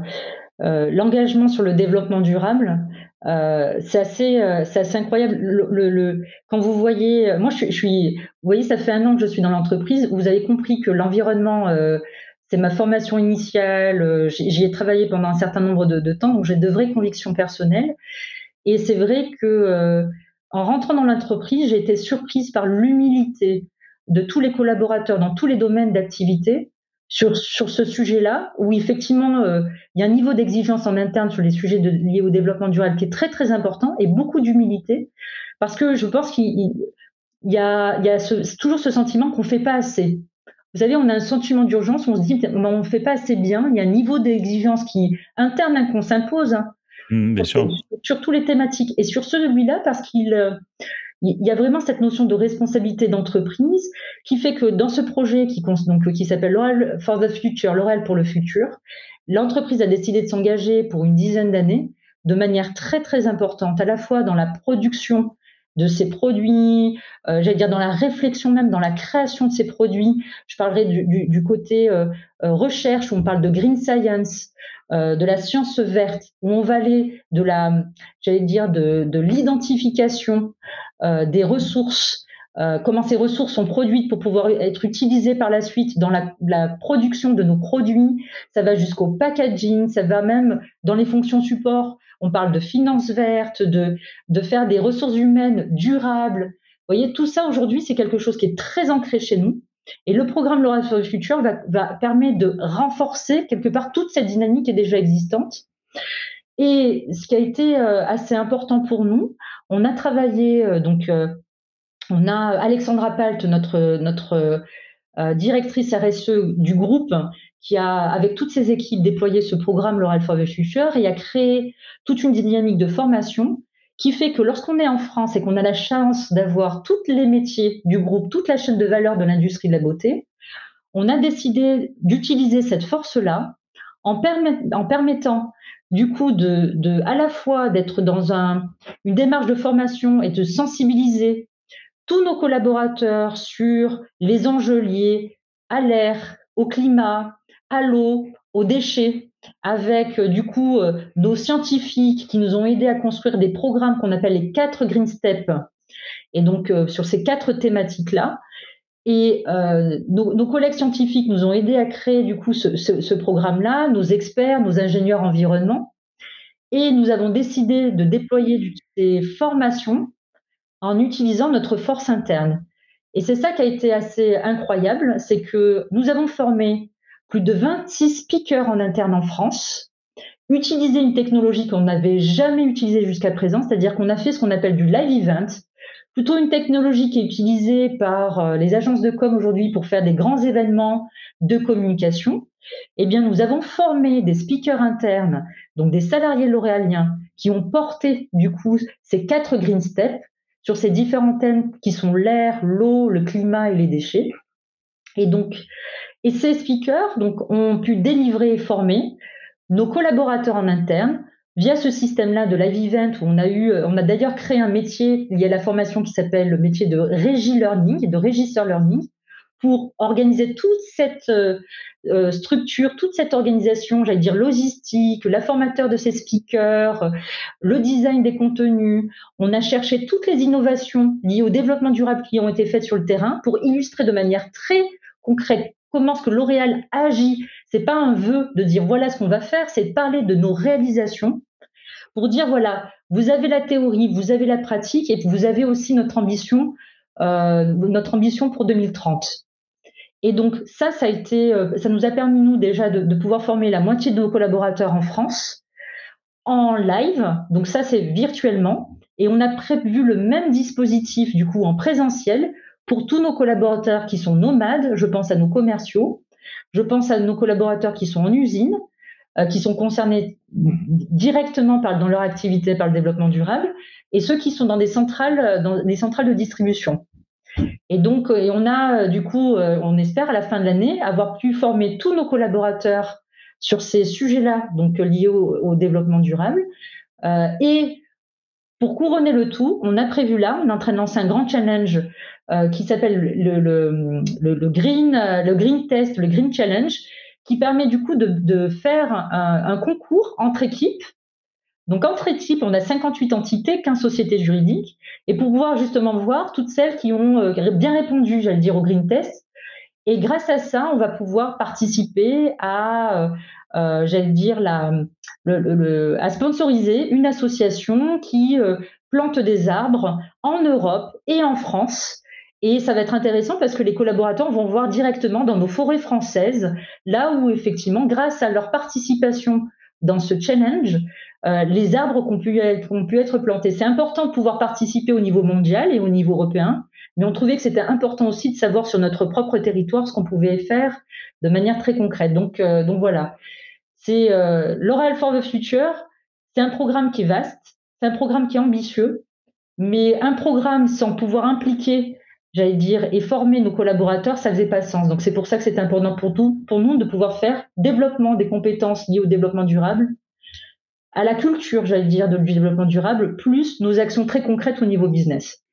Speaker 1: euh, l'engagement sur le développement durable, euh, c'est assez, c'est assez incroyable. Le, quand vous voyez, moi je, suis, vous voyez, ça fait un an que je suis dans l'entreprise. Vous avez compris que l'environnement, c'est ma formation initiale. J'y ai travaillé pendant un certain nombre de temps, donc j'ai de vraies convictions personnelles. Et c'est vrai que en rentrant dans l'entreprise, j'ai été surprise par l'humilité de tous les collaborateurs dans tous les domaines d'activité sur, sur ce sujet-là, où effectivement, euh, il y a un niveau d'exigence en interne sur les sujets liés au développement durable qui est très, très important et beaucoup d'humilité, parce que je pense qu'il y a, toujours ce sentiment qu'on ne fait pas assez. Vous savez, on a un sentiment d'urgence, on se dit, on ne fait pas assez bien, il y a un niveau d'exigence qui interne hein, qu'on s'impose. Hein,
Speaker 2: Mmh,
Speaker 1: sur, toutes les thématiques. Et sur celui-là, parce qu'il euh, il y a vraiment cette notion de responsabilité d'entreprise qui fait que dans ce projet qui, donc, qui s'appelle L'Oréal for the Future, L'Oréal pour le futur, l'entreprise a décidé de s'engager pour une dizaine d'années de manière très très importante, à la fois dans la production de ces produits, euh, j'allais dire dans la réflexion même, dans la création de ces produits. Je parlerai du, côté euh, recherche, où on parle de green science, euh, de la science verte, où on va aller de la, j'allais dire, de, l'identification euh, des ressources, euh, comment ces ressources sont produites pour pouvoir être utilisées par la suite dans la, production de nos produits. Ça va jusqu'au packaging, ça va même dans les fonctions support. On parle de finances vertes, de, de faire des ressources humaines durables. Vous voyez, tout ça aujourd'hui, c'est quelque chose qui est très ancré chez nous. Et le programme L'Oréal for the Future va, permettre de renforcer quelque part toute cette dynamique qui est déjà existante. Et ce qui a été euh, assez important pour nous, on a travaillé, euh, donc, euh, on a Alexandra Palt, notre, notre directrice RSE du groupe qui a, avec toutes ses équipes, déployé ce programme L'Oral for the Future et a créé toute une dynamique de formation qui fait que lorsqu'on est en France et qu'on a la chance d'avoir tous les métiers du groupe, toute la chaîne de valeur de l'industrie de la beauté, on a décidé d'utiliser cette force-là en, permettant du coup de, à la fois d'être dans un, une démarche de formation et de sensibiliser tous nos collaborateurs sur les enjeux liés à l'air, au climat, à l'eau, aux déchets, avec euh, du coup euh, nos scientifiques qui nous ont aidés à construire des programmes qu'on appelle les quatre Green Steps. Et donc euh, sur ces quatre thématiques-là, et nos, collègues scientifiques nous ont aidés à créer du coup ce, ce programme-là, nos experts, nos ingénieurs environnement, et nous avons décidé de déployer ces formations en utilisant notre force interne. Et c'est ça qui a été assez incroyable, c'est que nous avons formé plus de 26 speakers en interne en France, utiliser une technologie qu'on n'avait jamais utilisée jusqu'à présent, c'est-à-dire qu'on a fait ce qu'on appelle du live event, plutôt une technologie qui est utilisée par euh, les agences de com aujourd'hui pour faire des grands événements de communication. Eh bien, nous avons formé des speakers internes, donc des salariés lauréaliens, qui ont porté du coup ces quatre green steps sur ces différents thèmes qui sont l'air, l'eau, le climat et les déchets. Et donc, et ces speakers ont pu délivrer et former nos collaborateurs en interne via ce système-là de live event où on a eu, on a d'ailleurs créé un métier y a la formation qui s'appelle le métier de régie learning, de régisseur learning, pour organiser toute cette euh, euh, structure, toute cette organisation, j'allais dire logistique, la formateur de ces speakers, le design des contenus. On a cherché toutes les innovations liées au développement durable qui ont été faites sur le terrain pour illustrer de manière très concrète comment est-ce que L'Oréal agit? C'est pas un vœu de dire voilà ce qu'on va faire, c'est de parler de nos réalisations pour dire voilà, vous avez la théorie, vous avez la pratique et vous avez aussi notre ambition, euh, notre ambition pour 2030. Et donc ça, ça a été, euh, ça nous a permis nous déjà de, pouvoir former la moitié de nos collaborateurs en France en live. Donc ça, c'est virtuellement. Et on a prévu le même dispositif du coup en présentiel pour tous nos collaborateurs qui sont nomades, je pense à nos commerciaux, je pense à nos collaborateurs qui sont en usine, euh, qui sont concernés directement dans leur activité par le développement durable, et ceux qui sont dans des centrales, dans des centrales de distribution. Et donc, et on a du coup, euh, on espère à la fin de l'année avoir pu former tous nos collaborateurs sur ces sujets-là, donc liés au, développement durable. Euh, et pour couronner le tout, on a prévu là, on est en train de lancer un grand challenge euh, qui s'appelle le, le, le, Green, euh, le Green Test, le Green Challenge, qui permet du coup de, de faire un, concours entre équipes. Donc entre équipes, on a 58 entités, 15 sociétés juridiques, et pour pouvoir justement voir toutes celles qui ont euh, bien répondu, j'allais dire, au Green Test. Et grâce à ça, on va pouvoir participer à, euh, j'allais dire, la, le, le, à sponsoriser une association qui plante des arbres en Europe et en France et ça va être intéressant parce que les collaborateurs vont voir directement dans nos forêts françaises, là où effectivement, grâce à leur participation dans ce challenge, euh, les arbres ont pu, être, ont pu être plantés. C'est important de pouvoir participer au niveau mondial et au niveau européen, mais on trouvait que c'était important aussi de savoir sur notre propre territoire ce qu'on pouvait faire de manière très concrète. Donc, euh, donc voilà, c'est euh, for the Future. C'est un programme qui est vaste, c'est un programme qui est ambitieux, mais un programme sans pouvoir impliquer j'allais dire, et former nos collaborateurs, ça faisait pas sens. Donc c'est pour ça que c'est important pour, tout, pour nous de pouvoir faire développement des compétences liées au développement durable, à la culture, j'allais dire, du développement durable, plus nos actions très concrètes au niveau business.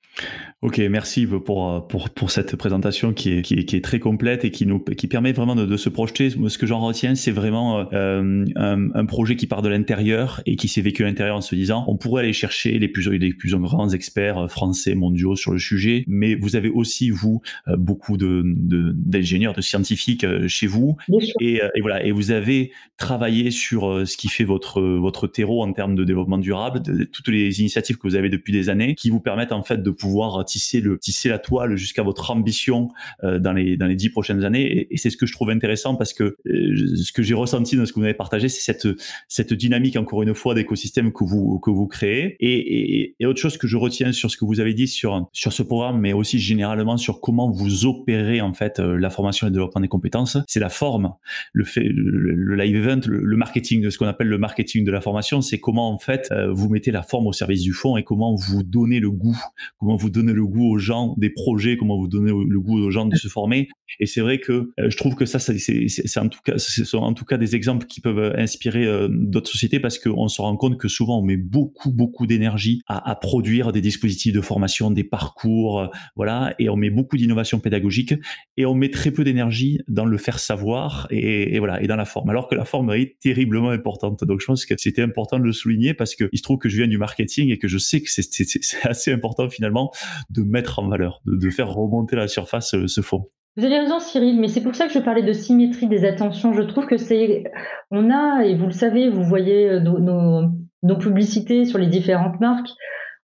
Speaker 2: Ok, merci pour, pour, pour cette présentation qui est, qui est, qui est, très complète et qui nous qui permet vraiment de, de se projeter. Ce que j'en retiens, c'est vraiment euh, un, un, projet qui part de l'intérieur et qui s'est vécu à l'intérieur en se disant on pourrait aller chercher les plus, les plus grands experts français, mondiaux sur le sujet, mais vous avez aussi, vous, euh, beaucoup d'ingénieurs, de, d'ingénieurs de, scientifiques euh, chez vous. Et, et, voilà, et vous avez travaillé sur ce qui fait votre, votre terreau en termes de développement durable, de, toutes les initiatives que vous avez depuis des années qui vous permettent en fait de pouvoir tisser le tisser la toile jusqu'à votre ambition dans les dans les dix prochaines années. Et, c'est ce que je trouve intéressant parce que ce que j'ai ressenti dans ce que vous avez partagé, c'est cette cette dynamique encore une fois d'écosystème que vous que vous créez. Et, autre chose que je retiens sur ce que vous avez dit sur sur ce programme, mais aussi généralement sur comment vous opérez en fait la formation et le développement des compétences, c'est la forme, le fait, le, live event, le, marketing de ce qu'on appelle le marketing de la formation, c'est comment en fait euh, vous mettez la forme au service du fond et comment vous donnez le goût, comment vous donnez le goût aux gens des projets, comment vous donnez le goût aux gens de se former. Et c'est vrai que euh, je trouve que ça, c'est en tout cas, ce sont en tout cas des exemples qui peuvent inspirer euh, d'autres sociétés parce qu'on se rend compte que souvent on met beaucoup beaucoup d'énergie à, produire des dispositifs de formation, des parcours, voilà, et on met beaucoup d'innovation pédagogique et on met très peu d'énergie dans le faire savoir et, voilà et dans la forme. Alors que la forme est terriblement importante. Donc je pense que c'était important de le souligner parce que il se trouve que je viens du marketing et que je sais que c'est assez important finalement de mettre en valeur, de, faire remonter la surface euh, ce fond.
Speaker 1: Vous avez raison, Cyril, mais c'est pour ça que je parlais de symétrie des attentions. Je trouve que c'est, on a, et vous le savez, vous voyez euh, nos, nos publicités sur les différentes marques,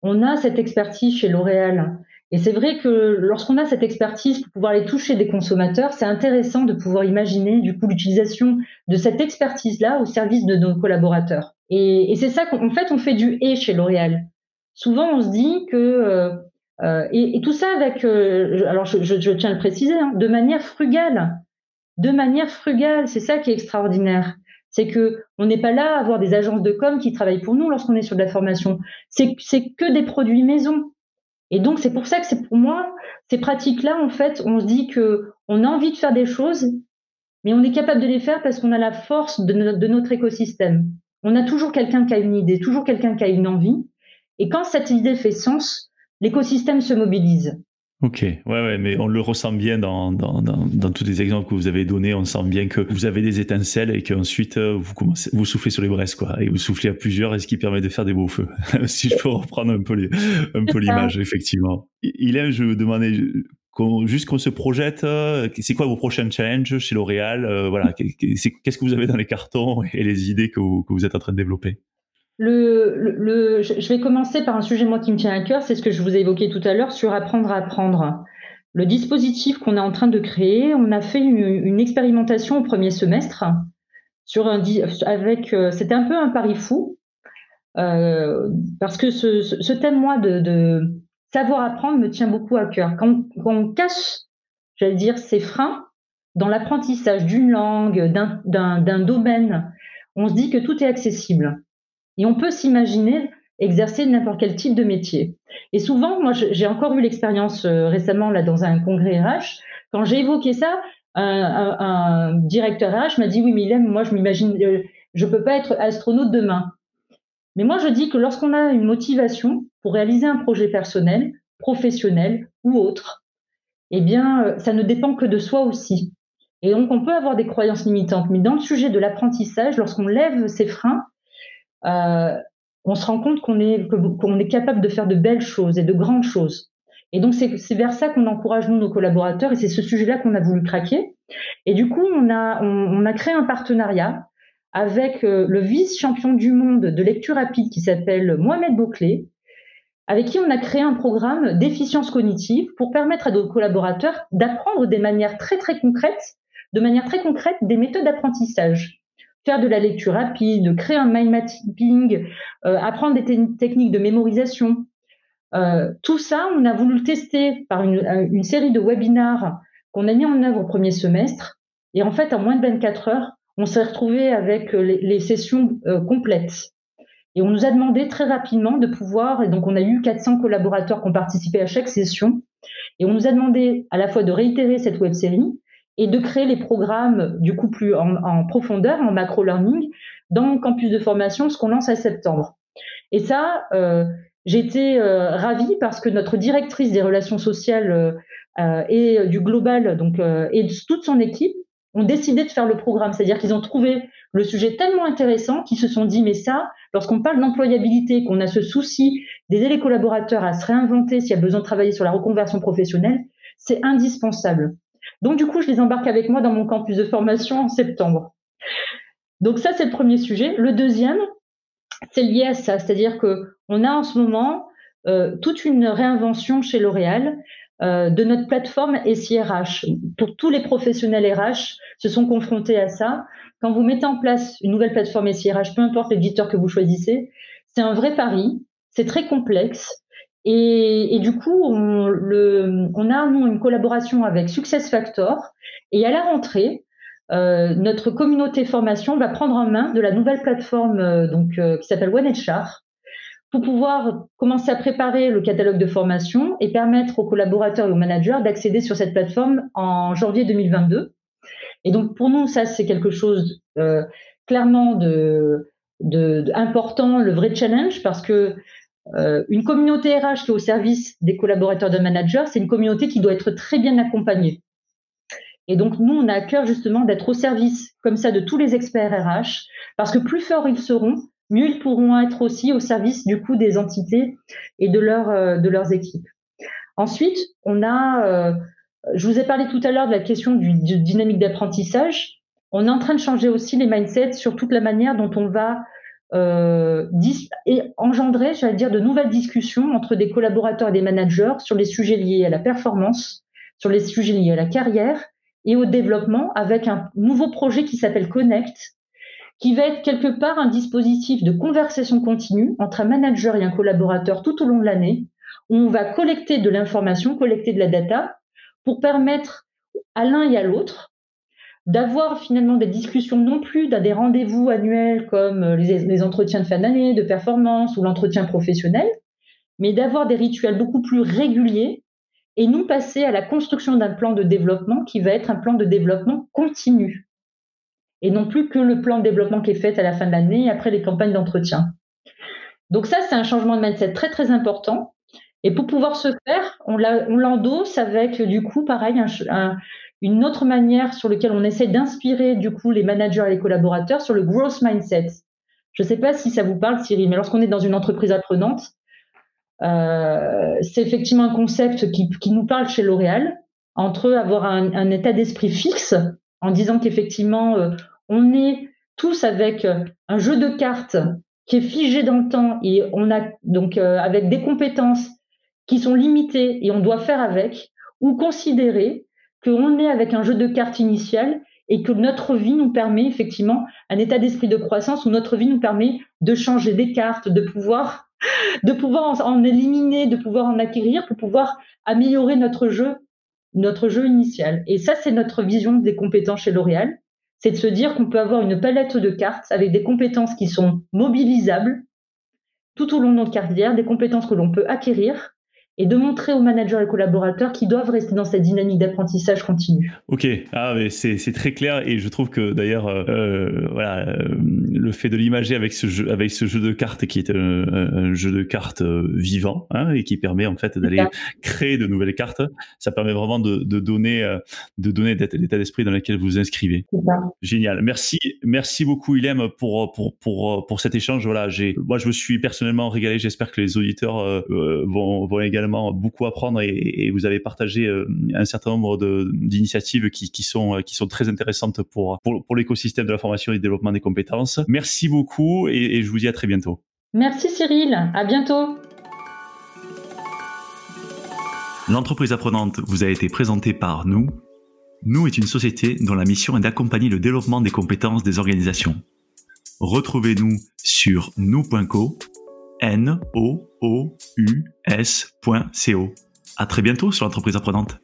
Speaker 1: on a cette expertise chez L'Oréal. Et c'est vrai que lorsqu'on a cette expertise pour pouvoir aller toucher des consommateurs, c'est intéressant de pouvoir imaginer du coup l'utilisation de cette expertise-là au service de nos collaborateurs. Et, c'est ça qu'en fait on fait du et chez L'Oréal. Souvent on se dit que euh, et, tout ça avec euh, alors je, tiens à le préciser hein, de manière frugale, de manière frugale, c'est ça qui est extraordinaire. C'est que on n'est pas là à avoir des agences de com qui travaillent pour nous lorsqu'on est sur de la formation. C'est que des produits maison. Et donc, c'est pour ça que c'est pour moi, ces pratiques-là, en fait, on se dit que on a envie de faire des choses, mais on est capable de les faire parce qu'on a la force de notre écosystème. On a toujours quelqu'un qui a une idée, toujours quelqu'un qui a une envie. Et quand cette idée fait sens, l'écosystème se mobilise.
Speaker 2: Ok, ouais, ouais, mais on le ressent bien dans, dans, dans, dans, tous les exemples que vous avez donnés. On sent bien que vous avez des étincelles et qu'ensuite euh, vous commencez, vous soufflez sur les braises, quoi, et vous soufflez à plusieurs, et ce qui permet de faire des beaux feux. si je peux reprendre un peu les, un peu l'image, effectivement. Hélène, je vous demandais juste qu'on se projette. Euh, c'est quoi vos prochains challenges chez L'Oréal euh, Voilà, qu'est-ce que vous avez dans les cartons et les idées que vous, que vous êtes en train de développer?
Speaker 1: Le, je vais commencer par un sujet moi qui me tient à cœur, c'est ce que je vous ai évoqué tout à l'heure sur apprendre à apprendre. Le dispositif qu'on est en train de créer, on a fait une, expérimentation au premier semestre sur un avec euh, c'était un peu un pari fou euh, parce que ce, thème moi de, savoir apprendre me tient beaucoup à cœur. Quand, quand on cache, j'allais dire, ces freins dans l'apprentissage d'une langue, d'un domaine, on se dit que tout est accessible. Et on peut s'imaginer exercer n'importe quel type de métier. Et souvent, moi, j'ai encore eu l'expérience euh, récemment là dans un congrès RH. Quand j'ai évoqué ça, un, directeur RH m'a dit oui, mais moi, je m'imagine, euh, je peux pas être astronaute demain. Mais moi, je dis que lorsqu'on a une motivation pour réaliser un projet personnel, professionnel ou autre, eh bien, euh, ça ne dépend que de soi aussi. Et donc, on peut avoir des croyances limitantes. Mais dans le sujet de l'apprentissage, lorsqu'on lève ces freins, on se rend compte qu'on est, qu'on est capable de faire de belles choses et de grandes choses. Et donc, c'est vers ça qu'on encourage, nous, nos collaborateurs, et c'est ce sujet-là qu'on a voulu craquer. Et du coup, on a, on, a créé un partenariat avec euh, le vice-champion du monde de lecture rapide qui s'appelle Mohamed Bouclé, avec qui on a créé un programme d'efficience cognitive pour permettre à nos collaborateurs d'apprendre des manières très, très concrètes, de manière très concrète, des méthodes d'apprentissage faire de la lecture rapide, créer un mind mapping, euh, apprendre des techniques de mémorisation. Euh, tout ça, on a voulu le tester par euh, une, série de webinars qu'on a mis en œuvre au premier semestre. Et en fait, en moins de 24 heures, on s'est retrouvé avec les, sessions complètes. Et on nous a demandé très rapidement de pouvoir, et donc on a eu 400 collaborateurs qui ont participé à chaque session, et on nous a demandé à la fois de réitérer cette web série, et de créer les programmes du coup plus en, profondeur, en macro-learning, dans le campus de formation, ce qu'on lance à septembre. Et ça, euh, j'étais euh, ravie parce que notre directrice des relations sociales euh et du global, donc et toute son équipe, ont décidé de faire le programme. C'est-à-dire qu'ils ont trouvé le sujet tellement intéressant qu'ils se sont dit mais ça, lorsqu'on parle d'employabilité, qu'on a ce souci d'aider les collaborateurs à se réinventer s'il y a besoin de travailler sur la reconversion professionnelle, c'est indispensable. Donc, du coup, je les embarque avec moi dans mon campus de formation en septembre. Donc, ça, c'est le premier sujet. Le deuxième, c'est lié à ça. C'est-à-dire que on a en ce moment toute une réinvention chez L'Oréal de notre plateforme SIRH. Pour tous les professionnels RH se sont confrontés à ça. Quand vous mettez en place une nouvelle plateforme SIRH, peu importe l'éditeur que vous choisissez, c'est un vrai pari, c'est très complexe. Et, du coup, on, le, on, a une collaboration avec SuccessFactor. Et à la rentrée, euh, notre communauté formation va prendre en main de la nouvelle plateforme euh, donc euh, qui s'appelle OneHR pour pouvoir commencer à préparer le catalogue de formation et permettre aux collaborateurs et aux managers d'accéder sur cette plateforme en janvier 2022. Et donc pour nous, ça c'est quelque chose clairement de, de, important, le vrai challenge, parce que une communauté RH qui est au service des collaborateurs de managers, c'est une communauté qui doit être très bien accompagnée. Et donc, nous, on a à cœur justement d'être au service comme ça de tous les experts RH, parce que plus forts ils seront, mieux ils pourront être aussi au service du coup des entités et de, euh, de leurs équipes. Ensuite, on a, euh, je vous ai parlé tout à l'heure de la question du, dynamique d'apprentissage. On est en train de changer aussi les mindsets sur toute la manière dont on va euh, et engendrer, j'allais dire, de nouvelles discussions entre des collaborateurs et des managers sur les sujets liés à la performance, sur les sujets liés à la carrière et au développement avec un nouveau projet qui s'appelle Connect, qui va être quelque part un dispositif de conversation continue entre un manager et un collaborateur tout au long de l'année, où on va collecter de l'information, collecter de la data, pour permettre à l'un et à l'autre d'avoir finalement des discussions non plus dans des rendez-vous annuels comme les, les entretiens de fin d'année, de performance ou l'entretien professionnel, mais d'avoir des rituels beaucoup plus réguliers et nous passer à la construction d'un plan de développement qui va être un plan de développement continu et non plus que le plan de développement qui est fait à la fin de l'année après les campagnes d'entretien. Donc ça, c'est un changement de mindset très très important. Et pour pouvoir se faire, on l'endosse avec du coup, pareil, une autre manière sur laquelle on essaie d'inspirer du coup les managers et les collaborateurs sur le growth mindset. Je ne sais pas si ça vous parle, Cyril, mais lorsqu'on est dans une entreprise apprenante, euh, c'est effectivement un concept qui, nous parle chez L'Oréal, entre avoir un, état d'esprit fixe, en disant qu'effectivement, euh, on est tous avec euh, un jeu de cartes qui est figé dans le temps et on a donc avec des compétences qui sont limitées et on doit faire avec, ou considérer qu'on est avec un jeu de cartes initial et que notre vie nous permet effectivement un état d'esprit de croissance où notre vie nous permet de changer des cartes, de pouvoir de pouvoir en, éliminer, de pouvoir en acquérir pour pouvoir améliorer notre jeu, notre jeu initial. Et ça, c'est notre vision des compétences chez L'Oréal. C'est de se dire qu'on peut avoir une palette de cartes avec des compétences qui sont mobilisables tout au long de notre carrière, des compétences que l'on peut acquérir et de montrer aux managers et collaborateurs qu'ils doivent rester dans cette dynamique d'apprentissage continu.
Speaker 2: Ok, ah, c'est très clair et je trouve que d'ailleurs, euh, euh, voilà, euh, le fait de l'imager avec ce jeu, avec ce jeu de cartes qui est un, jeu de cartes vivant hein, et qui permet en fait d'aller créer de nouvelles cartes, ça permet vraiment de, de donner, de donner l'état d'esprit dans lequel vous vous inscrivez. Génial, merci, merci beaucoup Ilem pour pour pour pour cet échange. Voilà, j'ai, moi je me suis personnellement régalé. J'espère que les auditeurs vont vont également beaucoup apprendre et, vous avez partagé euh, un certain nombre d'initiatives qui, qui, sont, euh, qui sont très intéressantes pour, pour, l'écosystème de la formation et du développement des compétences. Merci beaucoup et, je vous dis à très bientôt.
Speaker 1: Merci Cyril, à bientôt.
Speaker 2: L'entreprise apprenante vous a été présentée par nous. Nous est une société dont la mission est d'accompagner le développement des compétences des organisations. Retrouvez-nous sur nous.co N-O-O-U-S.co. À très bientôt sur l'entreprise apprenante.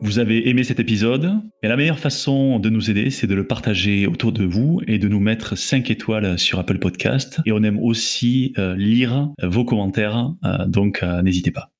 Speaker 2: Vous avez aimé cet épisode Et la meilleure façon de nous aider, c'est de le partager autour de vous et de nous mettre 5 étoiles sur Apple Podcast. Et on aime aussi euh, lire vos commentaires, euh, donc euh, n'hésitez pas.